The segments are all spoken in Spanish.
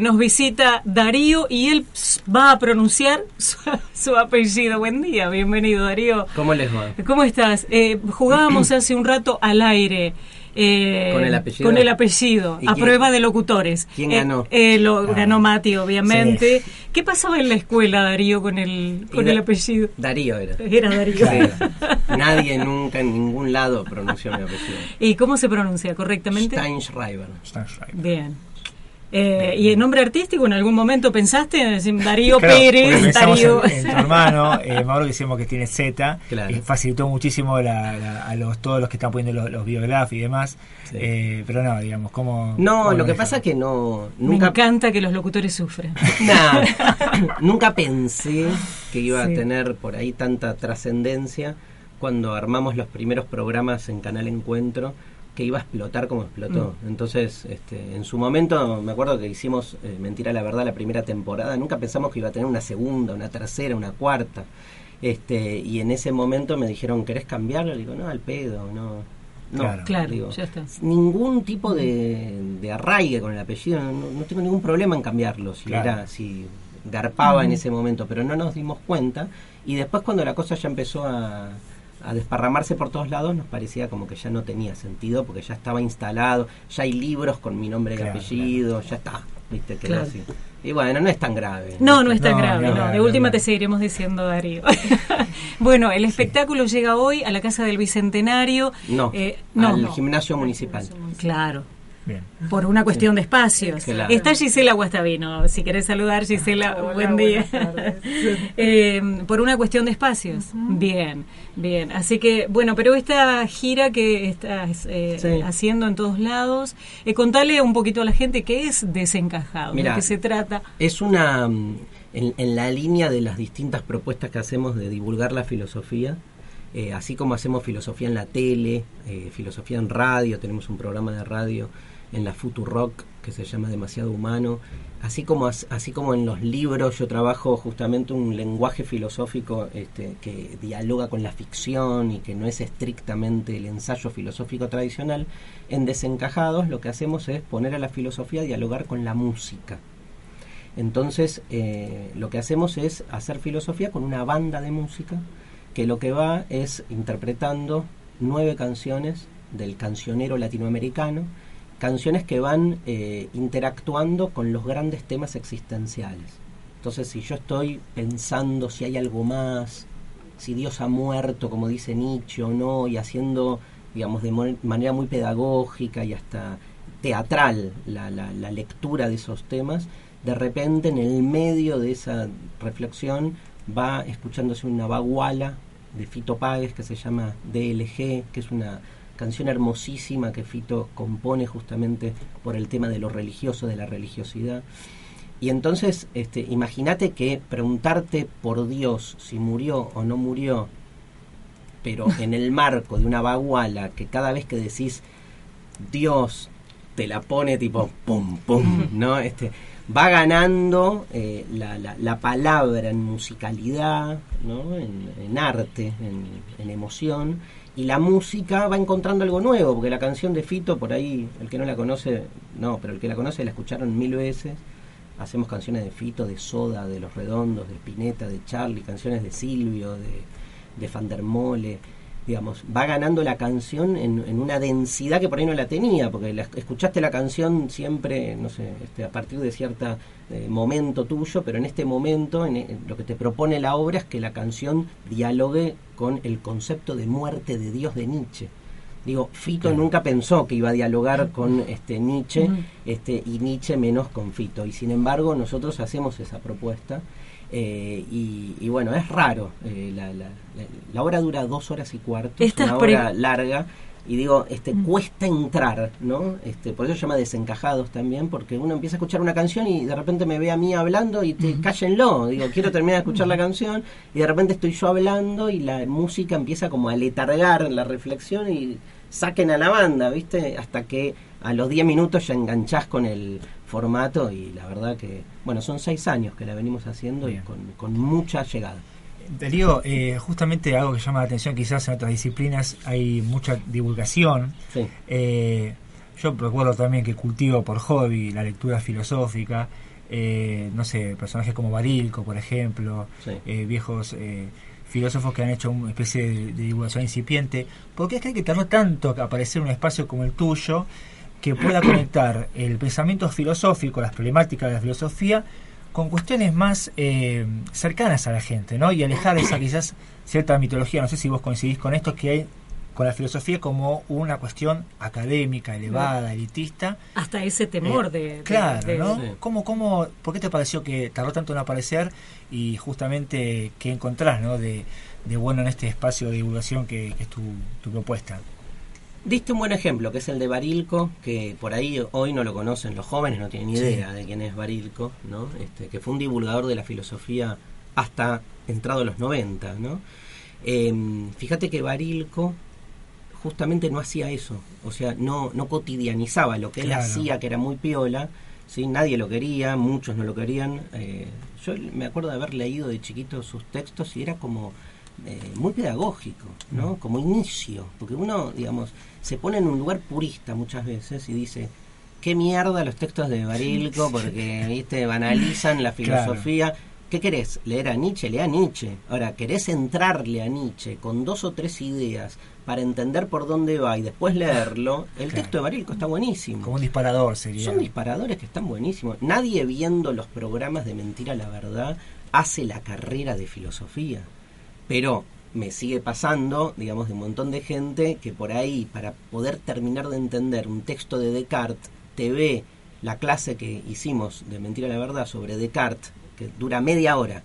Nos visita Darío y él va a pronunciar su, su apellido. Buen día, bienvenido Darío. ¿Cómo les va? ¿Cómo estás? Eh, jugábamos hace un rato al aire. eh, ¿Con el apellido? Con el apellido, ¿Y a quién- prueba de locutores. quién Eh, ganó? eh, lo Ah. ganó Mati, obviamente. Sí. ¿Qué pasaba en la escuela, Darío, con el, con el apellido? Darío era. Era Darío. Sí. Nadie nunca en ningún lado pronunció mi apellido. ¿Y cómo se pronuncia correctamente? Steinschreiber. Steinschreiber. Bien. Eh, ¿Y el nombre artístico en algún momento pensaste en decir Darío Claro, Pérez? Darío. en, en tu hermano, eh, Mauro, que decimos que tiene Z, Claro. y facilitó muchísimo la- la- a los todos los que están poniendo los, los y demás. Sí. Eh, pero no, digamos, ¿cómo. No, cómo lo que pasa es que no. Me Nunca, encanta que los locutores sufran. Nah, nunca pensé que iba Sí. a tener por ahí tanta trascendencia cuando armamos los primeros programas en Canal Encuentro que iba a explotar como explotó. Mm. Entonces, este, en su momento, me acuerdo que hicimos eh, Mentira la Verdad la primera temporada, nunca pensamos que iba a tener una segunda, una tercera, una cuarta. Este, y en ese momento me dijeron, ¿querés cambiarlo? Le digo, no, al pedo, no. No, Claro. Claro, digo, ya está. ningún tipo de, de arraigue con el apellido, no, no tengo ningún problema en cambiarlo, si Claro. era, si garpaba en ese momento, pero no nos dimos cuenta y después cuando la cosa ya empezó a, a desparramarse por todos lados nos parecía como que ya no tenía sentido porque ya estaba instalado, ya hay libros con mi nombre y Claro, apellido, ya está, viste, quedó Claro. así. Y bueno, no es tan grave. No, no es tan No, grave, no, no. De no, última no. te seguiremos diciendo Darío. bueno, el espectáculo llega hoy a la Casa del Bicentenario. No, Eh, no, al no. gimnasio municipal. Claro. Bien. Por una cuestión de espacios. Claro. Está Gisela Guastavino. Si querés saludar, Gisela, buen día. Eh, por una cuestión de espacios. Bien, bien. Así que, bueno, pero esta gira que estás eh, Sí. haciendo en todos lados, eh, contale un poquito a la gente qué es desencajado, Mirá, de qué se trata. Es una. mm, En, en la línea de las distintas propuestas que hacemos de divulgar la filosofía, eh, así como hacemos filosofía en la tele, eh, filosofía en radio, tenemos un programa de radio en la Futurock que se llama Demasiado Humano, así como, as- así como en los libros yo trabajo justamente un lenguaje filosófico este, que dialoga con la ficción y que no es estrictamente el ensayo filosófico tradicional, en Desencajados lo que hacemos es poner a la filosofía a dialogar con la música. Entonces, eh, lo que hacemos es hacer filosofía con una banda de música que lo que va es interpretando nueve canciones del cancionero latinoamericano, canciones que van eh, interactuando con los grandes temas existenciales. Entonces, si yo estoy pensando si hay algo más, si Dios ha muerto, como dice Nietzsche o no, y haciendo, digamos, de manera muy pedagógica y hasta teatral la, la- la lectura de esos temas, de repente en el medio de esa reflexión va escuchándose una baguala de Fito Páez que se llama DLG, que es una canción hermosísima que Fito compone justamente por el tema de lo religioso, de la religiosidad. Y entonces, este, imagínate que preguntarte por Dios si murió o no murió, pero en el marco de una baguala que cada vez que decís Dios te la pone tipo pum pum, ¿no? Este va ganando eh, la, la- la palabra en musicalidad, ¿no? En, arte, en emoción. Y la música va encontrando algo nuevo, porque la canción de Fito, por ahí, el que no la conoce, no, pero el que la conoce la escucharon mil veces. Hacemos canciones de Fito, de Soda, de Los Redondos, de Spinetta, de Charlie, canciones de Silvio, de, de Fandermole. Digamos, va ganando la canción en, en una densidad que por ahí no la tenía, porque la- escuchaste la canción siempre, no sé, este, a partir de cierto momento tuyo, pero en este momento en, en lo que te propone la obra es que la canción dialogue con el concepto de muerte de Dios de Nietzsche. Digo, Fito nunca pensó que iba a dialogar con este Nietzsche este, y Nietzsche menos con Fito. Y sin embargo, nosotros hacemos esa propuesta. eh, y, y bueno, es raro. eh, la, la, la- la obra dura dos horas y cuarto, es Estas una obra larga. Y digo, este, mm. cuesta entrar, ¿no? Este, por eso se llama desencajados también, porque uno empieza a escuchar una canción y de repente me ve a mí hablando y te cállenlo, digo, quiero terminar de escuchar la canción y de repente estoy yo hablando y la música empieza como a letargar la reflexión y saquen a la banda, ¿viste? Hasta que a los 10 minutos ya enganchás con el formato y la verdad que, bueno, son seis años que la venimos haciendo y con, con mucha llegada. Digo, eh, justamente algo que llama la atención, quizás en otras disciplinas hay mucha divulgación. Eh, yo recuerdo también que cultivo por hobby la lectura filosófica. Eh, no sé, personajes como Barilco, por ejemplo, viejos filósofos que han hecho una especie de, divulgación incipiente. ¿Por qué es que hay que tener tanto aparecer un espacio como el tuyo que pueda conectar el pensamiento filosófico, las problemáticas de la filosofía, con cuestiones más eh, cercanas a la gente, ¿no? Y alejar esa quizás cierta mitología, no sé si vos coincidís con esto, que hay con la filosofía como una cuestión académica, elevada, elitista. Hasta ese temor de, Claro, ¿no? ¿Cómo, cómo, ¿Por qué te pareció que tardó tanto en aparecer y justamente qué encontrás, ¿no? De, de bueno en este espacio de divulgación que, que es tu, tu propuesta. Diste un buen ejemplo, que es el de Barilco, que por ahí hoy no lo conocen, los jóvenes no tienen ni idea de quién es Barilco, ¿no? Este, que fue un divulgador de la filosofía hasta entrado los 90, ¿no? Em, fíjate que Barilco justamente no hacía eso, o sea, no, no cotidianizaba lo que él hacía, que era muy piola, ¿sí? nadie lo quería, muchos no lo querían. Eh, yo me acuerdo de haber leído de chiquito sus textos y era como eh, muy pedagógico, ¿no? Mm. Como inicio, porque uno, digamos, se pone en un lugar purista muchas veces y dice, qué mierda los textos de Barilco, porque, viste, banalizan la filosofía. ¿Qué querés? ¿Leer a Nietzsche? Lea a Nietzsche. Ahora, ¿querés entrarle a Nietzsche con dos o tres ideas para entender por dónde va y después leerlo? El texto de Barilco está buenísimo. Como un disparador sería. Son disparadores que están buenísimos. Nadie viendo los programas de Mentira la Verdad hace la carrera de filosofía. Pero me sigue pasando, digamos, de un montón de gente que por ahí, para poder terminar de entender un texto de Descartes, te ve la clase que hicimos de Mentira la Verdad sobre Descartes, que dura media hora,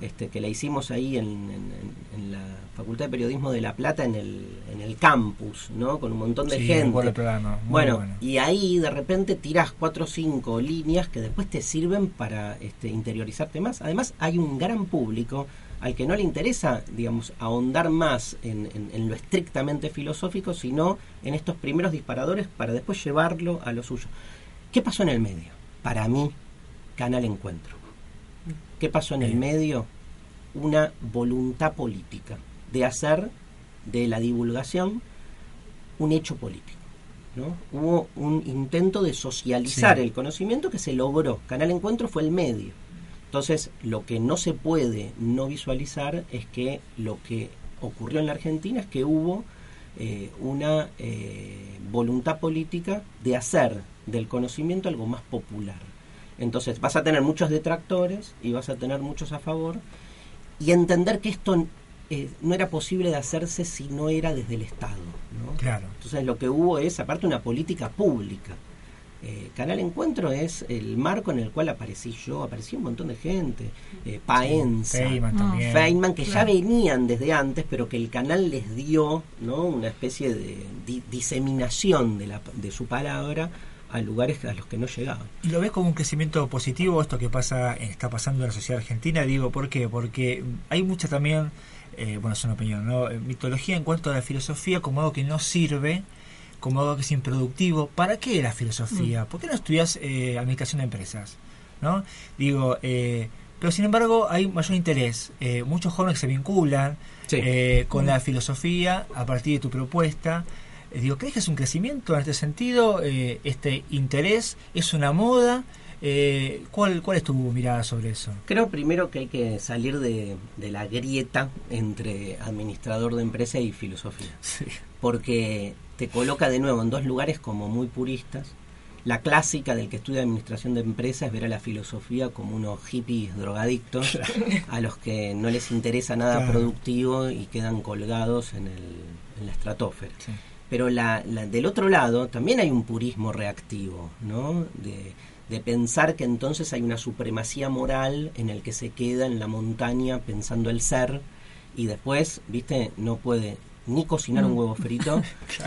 este, que la hicimos ahí en, la Facultad de Periodismo de La Plata, en el, en el campus, ¿no? Con un montón de gente. Bueno, bueno, y ahí de repente tiras cuatro o cinco líneas que después te sirven para este, interiorizarte más. Además, hay un gran público al que no le interesa, digamos, ahondar más en, lo estrictamente filosófico, sino en estos primeros disparadores para después llevarlo a lo suyo. ¿Qué pasó en el medio? Para mí, Canal Encuentro. ¿Qué pasó en el medio? Una voluntad política de hacer de la divulgación un hecho político. ¿no? Hubo un intento de socializar el conocimiento que se logró. Canal Encuentro fue el medio entonces, lo que no se puede no visualizar es que lo que ocurrió en la Argentina es que hubo eh, una eh, voluntad política de hacer del conocimiento algo más popular. Entonces, vas a tener muchos detractores y vas a tener muchos a favor y entender que esto eh, no era posible de hacerse si no era desde el Estado. Claro. Entonces, lo que hubo es, aparte, una política pública eh, Canal Encuentro es el marco en el cual aparecí yo, apareció un montón de gente, eh, Paenza, Feynman, que ya venían desde antes, pero que el canal les dio ¿no? una especie de diseminación de, la, de su palabra a lugares a los que no llegaban. ¿Y lo ves como un crecimiento positivo esto que pasa está pasando en la sociedad argentina? Digo, ¿por qué? Porque hay mucha también, eh, bueno, es una opinión, ¿no? mitología en cuanto a la filosofía como algo que no sirve como algo que es improductivo. ¿Para qué la filosofía? Mm. ¿Por qué no estudias eh, administración de empresas? ¿no? Digo, eh, pero sin embargo hay mayor interés. Eh, muchos jóvenes se vinculan con la filosofía a partir de tu propuesta. digo, ¿crees que es un crecimiento en este sentido? ¿Este interés es una moda? ¿cuál, ¿Cuál es tu mirada sobre eso? Creo primero que hay que salir de, de la grieta entre administrador de empresa y filosofía. Porque te coloca de nuevo en dos lugares como muy puristas. La clásica del que estudia administración de empresas es ver a la filosofía como unos hippies drogadictos a los que no les interesa nada productivo y quedan colgados en, el, en la estratosfera. Pero la, del otro lado también hay un purismo reactivo, ¿no? De, de pensar que entonces hay una supremacía moral en el que se queda en la montaña pensando el ser y después, viste, no puede ni cocinar un huevo frito,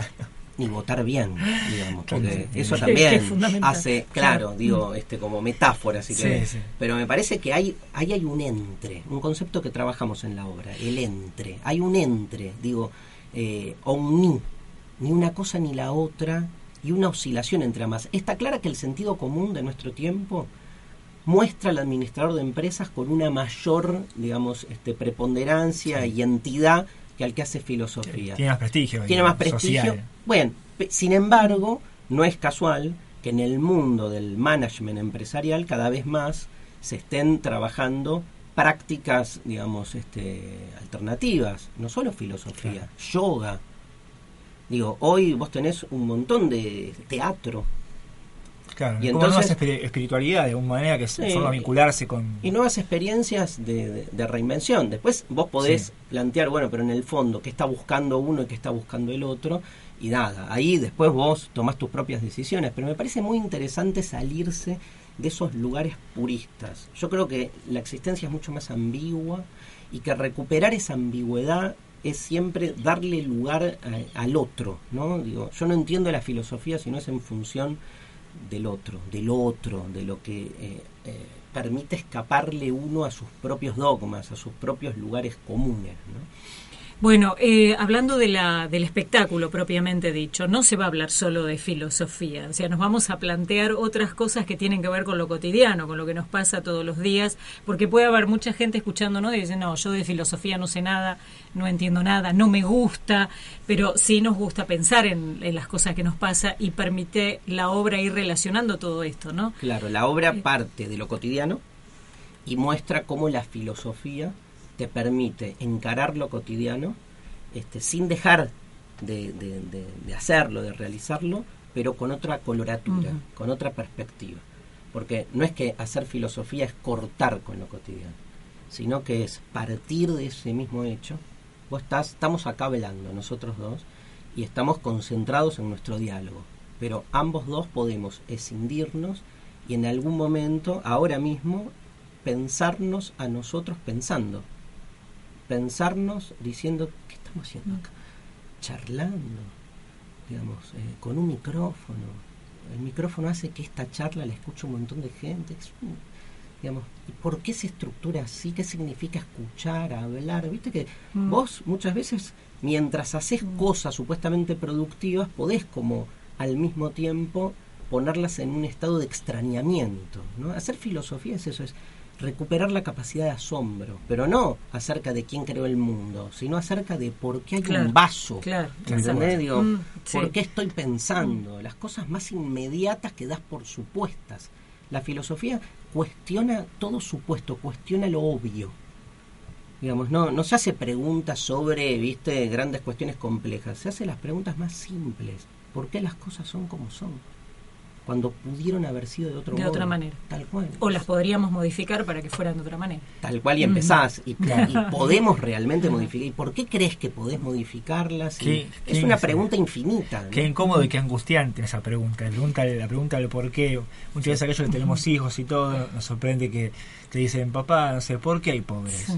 ni votar bien, digamos, porque eso también hace, claro, digo, este como metáfora, así que, pero me parece que hay, ahí hay un entre, un concepto que trabajamos en la obra, el entre, hay un entre, digo, eh, o un ni, ni una cosa ni la otra, y una oscilación entre ambas. Está clara que el sentido común de nuestro tiempo muestra al administrador de empresas con una mayor, digamos, este, preponderancia y entidad que al que hace filosofía. Tiene más prestigio. Tiene más prestigio. Bueno, sin embargo, no es casual que en el mundo del management empresarial cada vez más se estén trabajando prácticas, digamos, este, alternativas, no solo filosofía, yoga, Digo, hoy vos tenés un montón de teatro. Claro, y entonces espiritualidad de alguna manera que se forma a vincularse con... Y nuevas experiencias de, reinvención. Después vos podés plantear, bueno, pero en el fondo, ¿qué está buscando uno y qué está buscando el otro? Y nada, ahí después vos tomás tus propias decisiones. Pero me parece muy interesante salirse de esos lugares puristas. Yo creo que la existencia es mucho más ambigua y que recuperar esa ambigüedad es siempre darle lugar al otro, ¿no? Digo, yo no entiendo la filosofía si no es en función del otro, del otro, de lo que eh, eh, permite escaparle uno a sus propios dogmas, a sus propios lugares comunes, ¿no? Bueno, eh, hablando de la, del espectáculo propiamente dicho, no se va a hablar solo de filosofía, o sea, nos vamos a plantear otras cosas que tienen que ver con lo cotidiano, con lo que nos pasa todos los días, porque puede haber mucha gente escuchándonos y dice, no, yo de filosofía no sé nada, no entiendo nada, no me gusta, pero sí nos gusta pensar en, en las cosas que nos pasa y permite la obra ir relacionando todo esto, ¿no? Claro, la obra eh, parte de lo cotidiano y muestra cómo la filosofía te permite encarar lo cotidiano este, sin dejar de, hacerlo, de realizarlo, pero con otra coloratura, con otra perspectiva. Porque no es que hacer filosofía es cortar con lo cotidiano, sino que es partir de ese mismo hecho. Vos estás, estamos acá velando, nosotros dos, y estamos concentrados en nuestro diálogo. Pero ambos dos podemos escindirnos y en algún momento, ahora mismo, pensarnos a nosotros pensando pensarnos diciendo, ¿qué estamos haciendo acá? Charlando, digamos, eh, con un micrófono. El micrófono hace que esta charla la escuche un montón de gente. digamos, ¿por qué se estructura así? ¿Qué significa escuchar, hablar? Viste que mm. vos muchas veces, mientras haces mm. cosas supuestamente productivas, podés como al mismo tiempo ponerlas en un estado de extrañamiento. ¿no? Hacer filosofía es eso, es recuperar la capacidad de asombro, pero no acerca de quién creó el mundo, sino acerca de por qué hay un vaso. Claro, Digo, mm, ¿Por qué estoy pensando? Las cosas más inmediatas que das por supuestas. La filosofía cuestiona todo supuesto, cuestiona lo obvio. Digamos, no, no se hace preguntas sobre, viste, grandes cuestiones complejas, se hace las preguntas más simples. ¿Por qué las cosas son como son? Cuando pudieron haber sido de otro de otra manera. Tal cual. O las podríamos modificar para que fueran de otra manera. Tal cual y empezás. y, podemos realmente modificar. ¿Y por qué crees que podés modificarlas? es una pregunta infinita. Qué incómodo y qué angustiante esa pregunta. La pregunta, la pregunta del por qué. Muchas veces aquellos que tenemos hijos y todo, nos sorprende que te dicen, papá, no sé, ¿por qué hay pobres?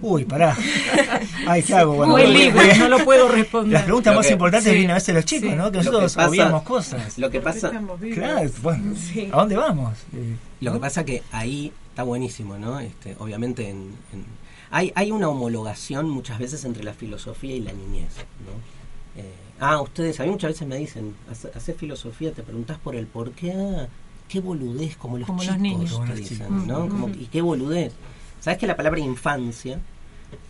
Uy, pará. Ay, ¿qué hago? Bueno, Muy libre, no lo puedo responder. Las preguntas más importantes vienen a veces los chicos, ¿no? Que nosotros obviamos cosas. Lo que pasa. Claro, bueno, ¿a dónde vamos? Lo que pasa que ahí está buenísimo, ¿no? Este, obviamente en, hay, hay una homologación muchas veces entre la filosofía y la niñez, ¿no? Eh, ah, ustedes, a mí muchas veces me dicen, hacer filosofía, te preguntas por el por qué, ah, qué boludez, como los chicos, los niños. Dicen, ¿no? Como, y qué boludez. ¿Sabes que la palabra infancia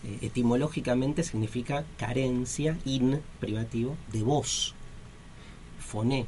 eh, etimológicamente significa carencia, in, privativo, de voz, foné?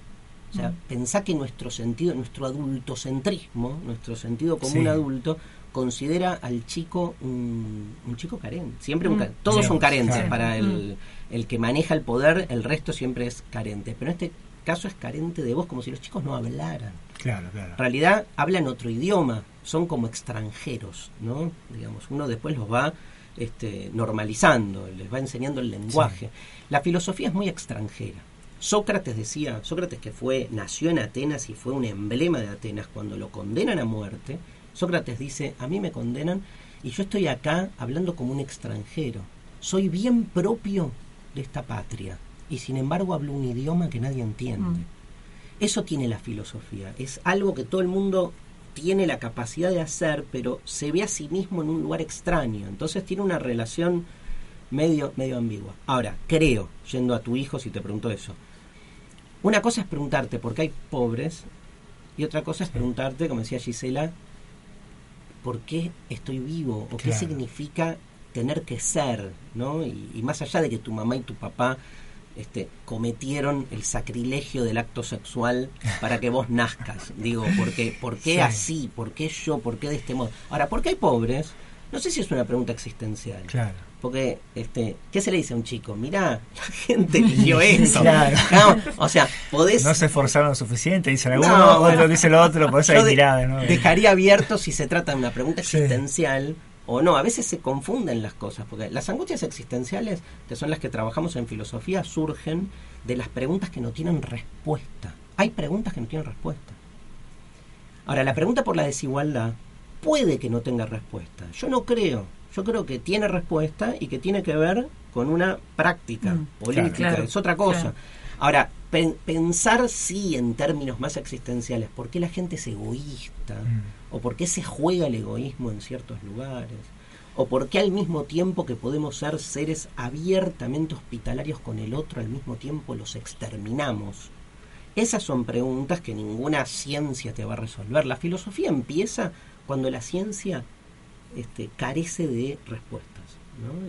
O sea, mm. pensá que nuestro sentido, nuestro adultocentrismo, nuestro sentido como un adulto, considera al chico un, chico carente. Siempre un, mm. todos son carentes para el, mm. el, que maneja el poder, el resto siempre es carente. Pero en este caso es carente de voz, como si los chicos no hablaran. Claro, claro. En realidad hablan otro idioma, son como extranjeros, ¿no? Digamos, uno después los va este, normalizando, les va enseñando el lenguaje. La filosofía es muy extranjera. Sócrates decía, Sócrates que fue, nació en Atenas y fue un emblema de Atenas, cuando lo condenan a muerte, Sócrates dice, a mí me condenan y yo estoy acá hablando como un extranjero. Soy bien propio de esta patria y sin embargo hablo un idioma que nadie entiende. Mm. Eso tiene la filosofía, es algo que todo el mundo tiene la capacidad de hacer, pero se ve a sí mismo en un lugar extraño, entonces tiene una relación medio, medio ambigua. Ahora, creo, yendo a tu hijo si te pregunto eso, una cosa es preguntarte por qué hay pobres y otra cosa es preguntarte, como decía Gisela, por qué estoy vivo o qué significa tener que ser, ¿no? Y, más allá de que tu mamá y tu papá este, cometieron el sacrilegio del acto sexual para que vos nazcas. Digo, porque, ¿por qué así? ¿Por qué yo? ¿Por qué de este modo? Ahora, ¿por qué hay pobres? No sé si es una pregunta existencial. Claro. Porque, este, ¿qué se le dice a un chico? Mirá, la gente eligió eso. o sea, podés... No se esforzaron lo suficiente, dice alguno, no, otro dice lo otro, por eso hay mirada. ¿no? Dejaría abierto si se trata de una pregunta existencial o no. A veces se confunden las cosas, porque las angustias existenciales, que son las que trabajamos en filosofía, surgen de las preguntas que no tienen respuesta. Hay preguntas que no tienen respuesta. Ahora, la pregunta por la desigualdad puede que no tenga respuesta. Yo no creo yo creo que tiene respuesta y que tiene que ver con una práctica mm, política, es otra cosa. Ahora, pensar sí en términos más existenciales, ¿por qué la gente es egoísta? Mm. ¿O por qué se juega el egoísmo en ciertos lugares? ¿O por qué al mismo tiempo que podemos ser seres abiertamente hospitalarios con el otro, al mismo tiempo los exterminamos? Esas son preguntas que ninguna ciencia te va a resolver. La filosofía empieza cuando la ciencia este, carece de respuestas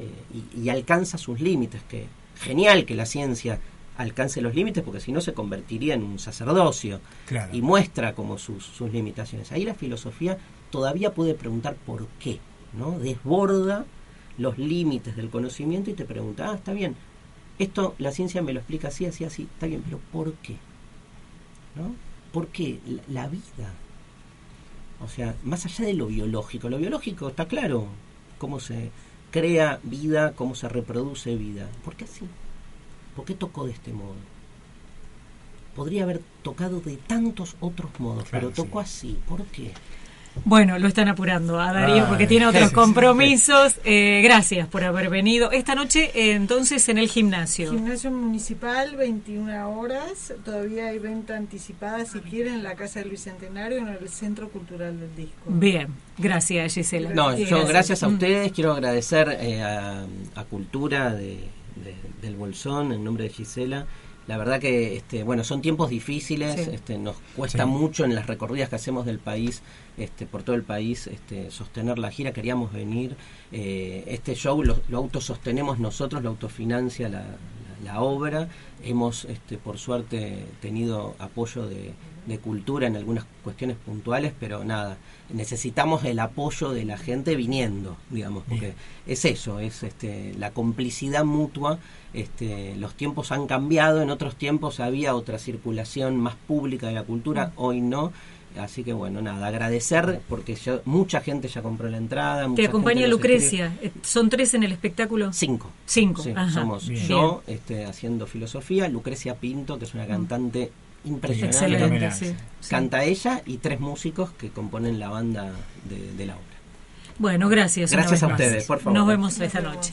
eh, y, alcanza sus límites, que genial que la ciencia alcance los límites porque si no se convertiría en un sacerdocio y muestra como sus, sus, limitaciones. Ahí la filosofía todavía puede preguntar por qué, ¿no? Desborda los límites del conocimiento y te pregunta, ah, está bien, esto la ciencia me lo explica así, así, así, está bien, pero ¿por qué? ¿No? ¿Por qué? la vida, o sea, más allá de lo biológico, lo biológico está claro, cómo se crea vida, cómo se reproduce vida. ¿Por qué así? ¿Por qué tocó de este modo? Podría haber tocado de tantos otros modos, pero tocó así. ¿Por qué? Bueno, lo están apurando a Darío porque tiene otros compromisos. Eh, gracias por haber venido. Esta noche, eh, entonces, en el gimnasio. Gimnasio municipal, 21 horas. Todavía hay venta anticipada, si quieren, en la Casa del Bicentenario, en el Centro Cultural del Disco. Bien, gracias, Gisela. No, yo gracias, a ustedes. Quiero agradecer eh, a, Cultura del Bolsón, en nombre de Gisela. La verdad que, este, bueno, son tiempos difíciles, este, nos cuesta mucho en las recorridas que hacemos del país, este, por todo el país, este, sostener la gira, queríamos venir. Eh, este show lo, autosostenemos nosotros, lo autofinancia la, la, obra. Hemos, este, por suerte, tenido apoyo de, de cultura en algunas cuestiones puntuales, pero nada, necesitamos el apoyo de la gente viniendo, digamos, porque es eso, es este, la complicidad mutua. Este, los tiempos han cambiado, en otros tiempos había otra circulación más pública de la cultura, mm. hoy no. Así que bueno, nada, agradecer porque mucha gente ya compró la entrada. Te acompaña Lucrecia. Eh, ¿Son tres en el espectáculo? Cinco. Cinco. somos yo este, haciendo filosofía, Lucrecia Pinto, que es una mm. cantante impresionante. Canta ella y tres músicos que componen la banda de, la obra. Bueno, gracias. Gracias a ustedes, por favor. Nos vemos esta noche.